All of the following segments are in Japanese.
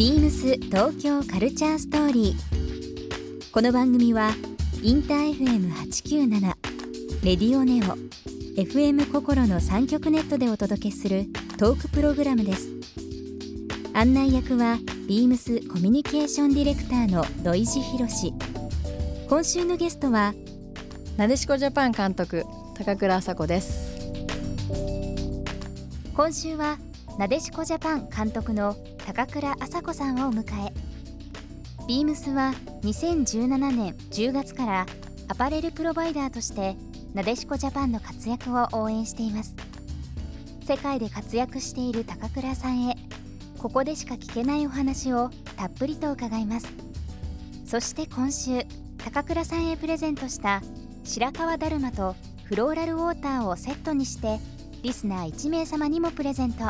ビームス東京カルチャーストーリー。この番組はインター FM897 レディオネオ FM 心の三極ネットでお届けするトークプログラムです。案内役はビームスコミュニケーションディレクターの土井博志。今週のゲストはなでしこジャパン監督高倉麻子です今週はなでしこジャパン監督の高倉麻子さんをお迎え。ビームスは2017年10月からアパレルプロバイダーとしてなでしこジャパンの活躍を応援しています。世界で活躍している高倉さんへここでしか聞けないお話をたっぷりと伺います。そして今週高倉さんへプレゼントした白川だるまとフローラルウォーターをセットにしてリスナー1名様にもプレゼント。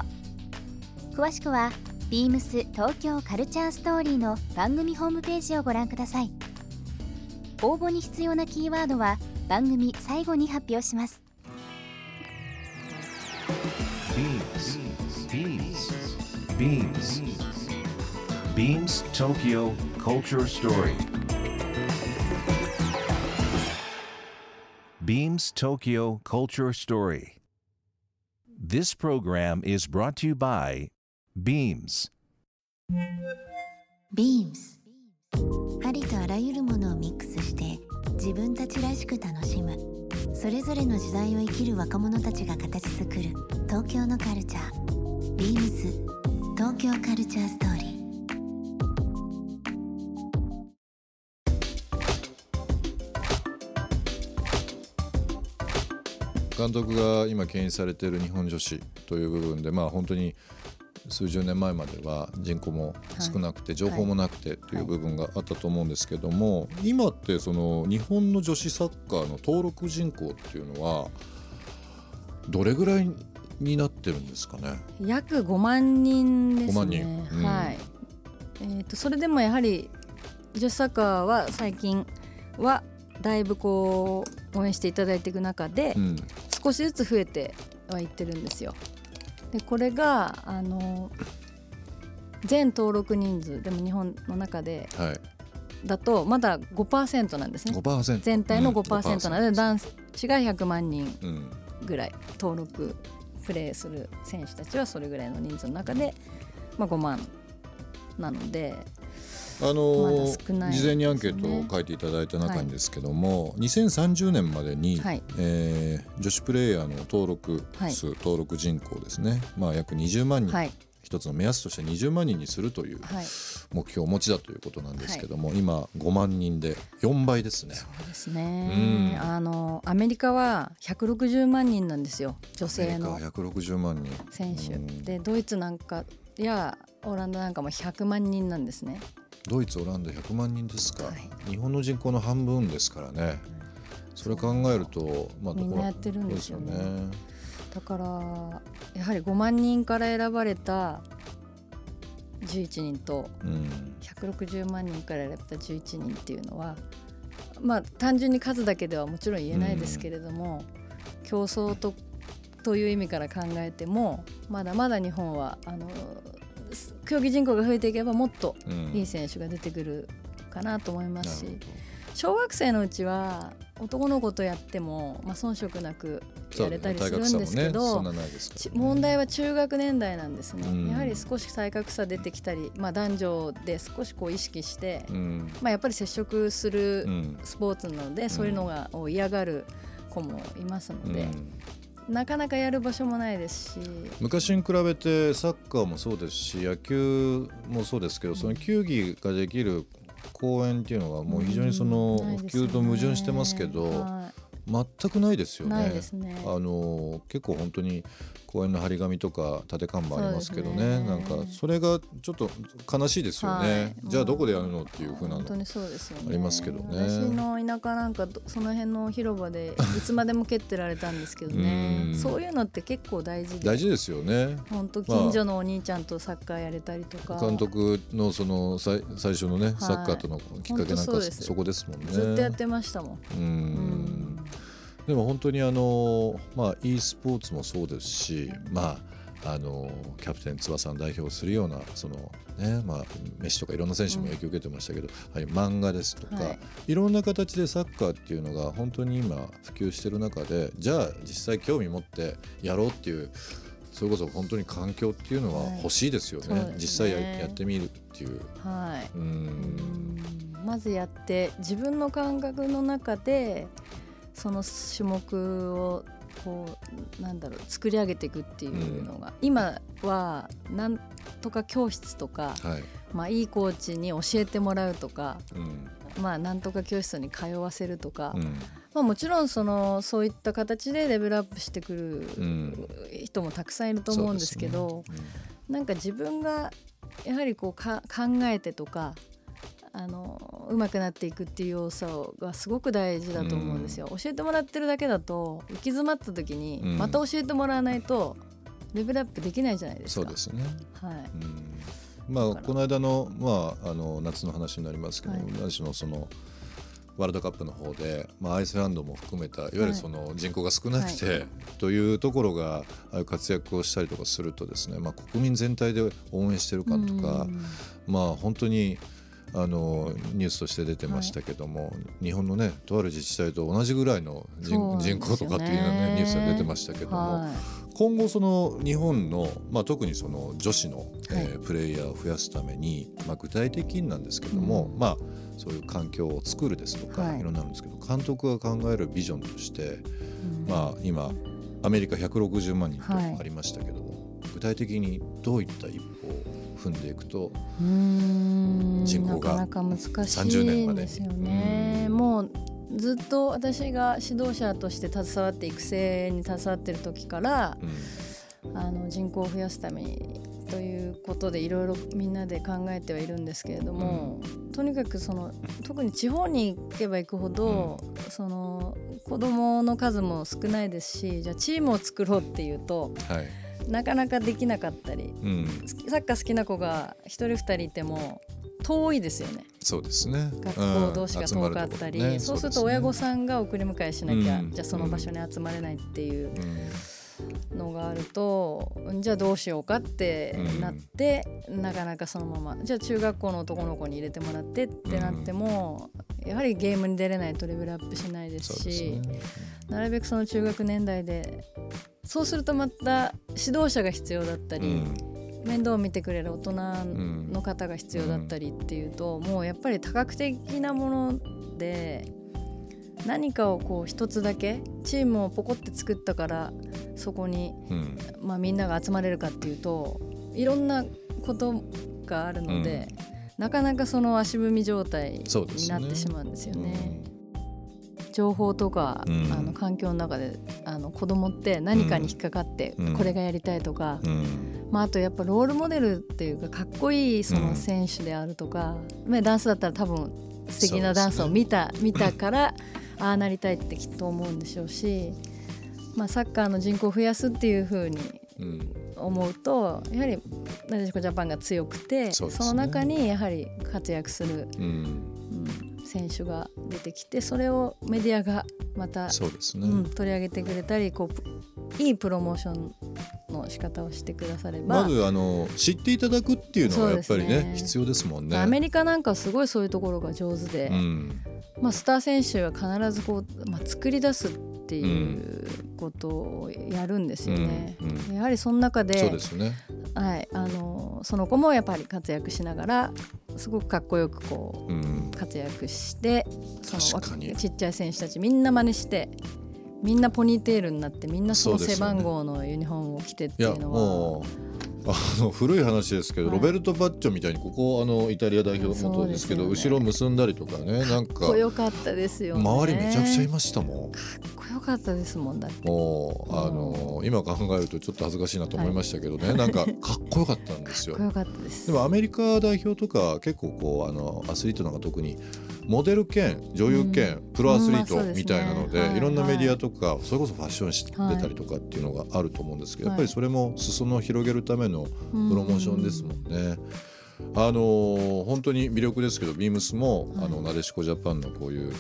詳しくは beams 東京カルチャーストーリーの番組ホームページをご覧ください応募に必要なキーワードは番組最後に発表します Beams. Beams. Beams Tokyo Culture Story. Beams Tokyo Culture Story. This program is brought to you by Beams. Beams. ありとあらゆるものをミックスして自分たちらしく楽しむ。それぞれの時代を生きる若者たちが形作る東京のカルチャー。Beams. 東京カルチャーストーリー。監督が今牽引されている日本女子という部分でまあ本当に数十年前までは人口も少なくて情報もなくてという部分があったと思うんですけども今ってその日本の女子サッカーの登録人口っていうのはどれぐらいになってるんですかね？約5万人ですね。5万人。うん。はい、えー、とそれでもやはり女子サッカーは最近はだいぶこう応援していただいていく中で、うん。少しずつ増えてはいってるんですよ。でこれがあの全登録人数でも日本の中ではい。だとまだ5%なんですね。5%全体のうん。5%なので、5%男子が100万人うん。ぐらい登録プレーする選手たちはそれぐらいの人数の中で、まあ、5万なのであのね。事前にアンケートを書いていただいた中にですけども、2030年までに、はい。えー女子プレーヤーの登録数、登録人口ですね、まあ、約20万人、はい。一つの目安として20万人にするというはい。目標をお持ちだということなんですけども、今5万人で4倍ですね。そうですね、うん。あのアメリカは160万人なんですよ女性の。アメリカは160万人。選手。うん。でドイツなんかやオランダなんかも100万人なんですねドイツオランダ100万人ですか、はい。日本の人口の半分ですからね。それ考えると、まあ、みんなやってるんですよね。ね。だからやはり5万人から選ばれた11人とうん。160万人から選ばれた11人っていうのはまあ単純に数だけではもちろん言えないですけれども、競争とという意味から考えてもまだまだ日本はあのす競技人口が増えていけばもっとうん。いい選手が出てくるかなと思いますし、なる小学生のうちは男の子とやっても、まあ、遜色なくやれたりするんですけど、問題は中学年代なんですね、うん。やはり少し体格差出てきたり、まあ、男女で少しこう意識して、うん。まあ、やっぱり接触するうん。スポーツなので、そういうのがを嫌がる子もいますので、うんなかなかやる場所もないですし。昔に比べてサッカーもそうですし野球もそうですけどその球技ができる公園っていうのはもう非常にその普及と矛盾してますけどは全くないですよね。ないですね。あの結構本当に公園の張り紙とか立て看板ありますけどね。ね。なんかそれがちょっと悲しいですよね、はい。じゃあどこでやるのっていうふうなの本当にそうですよね。ありますけどね。私の田舎なんかどその辺の広場でいつまでも蹴ってられたんですけどうん。ねそういうのって結構大事で。大事ですよね。本当近所のお兄ちゃんとサッカーやれたりとか、監督のその最最初のね、サッカーとのきっかけなんかそこですもんね。ずっとやってましたもん。うんでも本当にあのまあ e スポーツもそうですしまああのキャプテン翼の代表をするようなその、ねまあ、メッシとかいろんな選手も影響を受けてましたけど、はい、漫画ですとか、はい。い、ろんな形でサッカーっていうのが本当に今普及してる中でじゃあ実際興味持ってやろうっていうそれこそ本当に環境っていうのは欲しいですよね,、はいね。実際ややってみるっていう。はい、ううんん。まずやって自分の感覚の中でその種目をこうなんだろう作り上げていくっていうのが、今はなんとか教室とか、はい。まあ、いいコーチに教えてもらうとか、うん。まあ、なんとか教室に通わせるとか、うん。まあ、もちろんそのそういった形でレベルアップしてくるん人もたくさんいると思うんですけど。ね。なんか自分がやはりこうか考えてとかあの上手くなっていくっていう要素がすごく大事だと思うんですよ。教えてもらってるだけだと行き詰まった時にうんまた教えてもらわないとレベルアップできないじゃないですか。そうですね。はい。うんまあこの間のまああの夏の話になりますけど、はい私のそのワールドカップの方で、まあ、アイスランドも含めたいわゆるその人口が少なくて、というところが活躍をしたりとかするとですね、まあ、国民全体で応援してる感とか、うんまあ本当にあのニュースとして出てましたけども、日本のねとある自治体と同じぐらいの人,、人口とかっていうのはねニュースが出てましたけども、は今後その日本の、まあ、特にその女子の、えーはプレイヤーを増やすために、まあ、具体的になんですけども、うん。まあそういう環境を作るですとか、はい。い、ろんなるんですけど監督が考えるビジョンとして、いうん。まあ、今アメリカ160万人とはい。ありましたけども、具体的にどういった一踏んでいくと人口がなかなか難し30い年までですよね。うん。もうずっと私が指導者として携わって育成に携わってる時からうん。あの人口を増やすためにということでいろいろみんなで考えてはいるんですけれども、とにかくその特に地方に行けば行くほど、その子どもの数も少ないですしじゃあチームを作ろうっていうとはいなかなかできなかったりうん、サッカー好きな子が1人2人いても遠いですよね。そうですね。学校同士が遠かったり、うん。ねそうすると親御さんが送り迎えしなきゃ、うん。じゃあその場所に集まれないっていううん。のがあると、じゃあどうしようかってなって、なかなかそのままじゃあ中学校の男の子に入れてもらってってなっても、やはりゲームに出れないとレベルアップしないですしね。なるべくその中学年代でそうするとまた指導者が必要だったり、うん。面倒を見てくれる大人の方が必要だったりっていうと、もうやっぱり多角的なもので何かをこう一つだけチームをポコって作ったからそこに、うん。まあ、みんなが集まれるかっていうといろんなことがあるので、なかなかその足踏み状態になってしまうんですよね。情報とか、うん。あの環境の中であの子供って何かに引っかかって、うん。これがやりたいとか、うん。まあ、あとやっぱロールモデルっていうかかっこいいその選手であるとか、まあダンスだったら多分素敵なダンスを見た,、見たからああなりたいってきっと思うんでしょうし、まあ、サッカーの人口を増やすっていうふうにうん。思うとやはりなでしこジャパンが強くてそね。の中にやはり活躍する、うんうん、選手が出てきてそれをメディアがまた、そうですね、うん、取り上げてくれたりこうプいいプロモーションの仕方をしてくだされば。まずあの知っていただくっていうのはやっぱりねね必要ですもんね。アメリカなんかはすごいそういうところが上手で、うんまあ、スター選手は必ずこう、まあ、作り出すっていうことをやるんですよね。うんうんやはりその中でそうですね。はい、あのその子もやっぱり活躍しながらすごくかっこよくこううん活躍してそのちっちゃい選手たちみんな真似してみんなポニーテールになってみんなその背番号のユニフォームを着てっていうのは。あの古い話ですけど、はいロベルト・バッチョみたいにここあのイタリア代表そう元ですけどね後ろ結んだりとかねなんかかっこよかったですよね。周りめちゃくちゃいかましたもん。っこよかったですもんだって。もうあの今考えるとちょっと恥ずかしいなと思いましたけどね、なんかかっこよかったんですよかっこ。よかったです。でもアメリカ代表とか結構こうあのアスリートなんか特にモデル兼女優兼うんプロアスリートみたいなので,、はいいろんなメディアとかそれこそファッション誌はい出たりとかっていうのがあると思うんですけど、はいやっぱりそれも裾野を広げるためのプロモーションですもんね。あのー本当に魅力ですけどビームスも、はいあのなでしこジャパンのこういう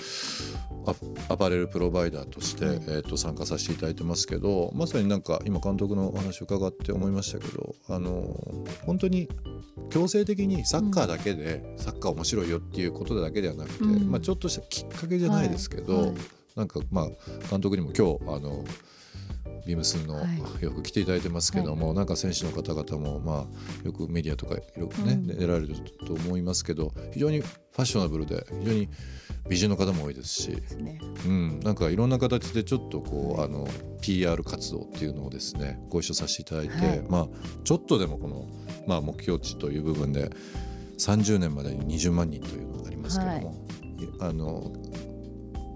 アアパレルプロバイダーとして、はいえー、と参加させていただいてますけどまさになんか今監督のお話を伺って思いましたけど、あのー本当に強制的にサッカーだけで、サッカー面白いよっていうことだけではなくて、うん。まあ、ちょっとしたきっかけじゃないですけど、はい。はい。なんかまあ監督にも今日あのビームスのはい。よく来ていただいてますけども、なんか選手の方々もまあよくメディアとかいろいろね、うん。出られると思いますけど非常にファッショナブルで非常に美人の方も多いですし、ね。うん、なんかいろんな形でちょっとこうあの PR 活動っていうのをですねご一緒させていただいて、はい。まあちょっとでもこの、まあ、目標値という部分で30年までに20万人というのがありますけども、い。あの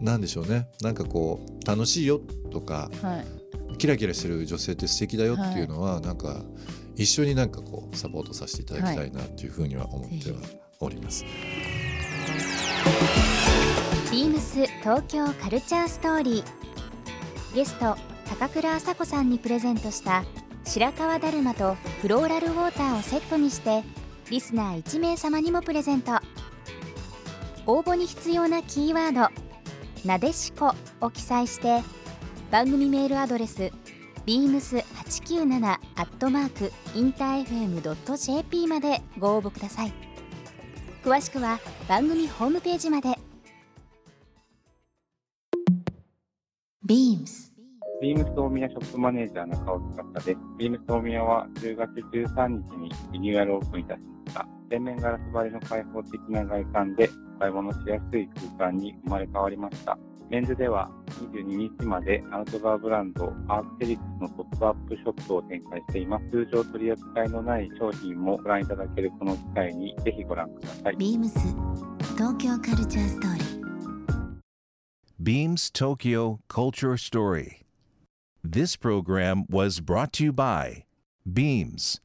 なんでしょうね。なんかこう楽しいよとかはい。キラキラしてる女性って素敵だよっていうのは、なんか一緒になんかこうサポートさせていただきたいなっていうふうには思ってはおります。ビームス東京カルチャーストーリー。ゲスト高倉麻子さんにプレゼントした白川だるまとフローラルウォーターをセットにしてリスナー1名様にもプレゼント。応募に必要なキーワード「なでしこ」を記載して番組メールアドレス beams897 アットマークインター FM.jp までご応募ください詳しくは番組ホームページまでビームスビームス大宮ショップマネージャー中尾司です。ビームス大宮は10月13日にリニューアルオープンいたしました。全面ガラス張りの開放的な外観でお買い物しやすい空間に生まれ変わりました。メンズでは22日までアウトドアブランドアークテリクスのポップアップショップを展開しています。通常取り扱いのない商品もご覧いただけるこの機会にぜひご覧ください。ビームス東京カルチャーストーリー Beams Tokyo Culture Story. This program was brought to you by Beams.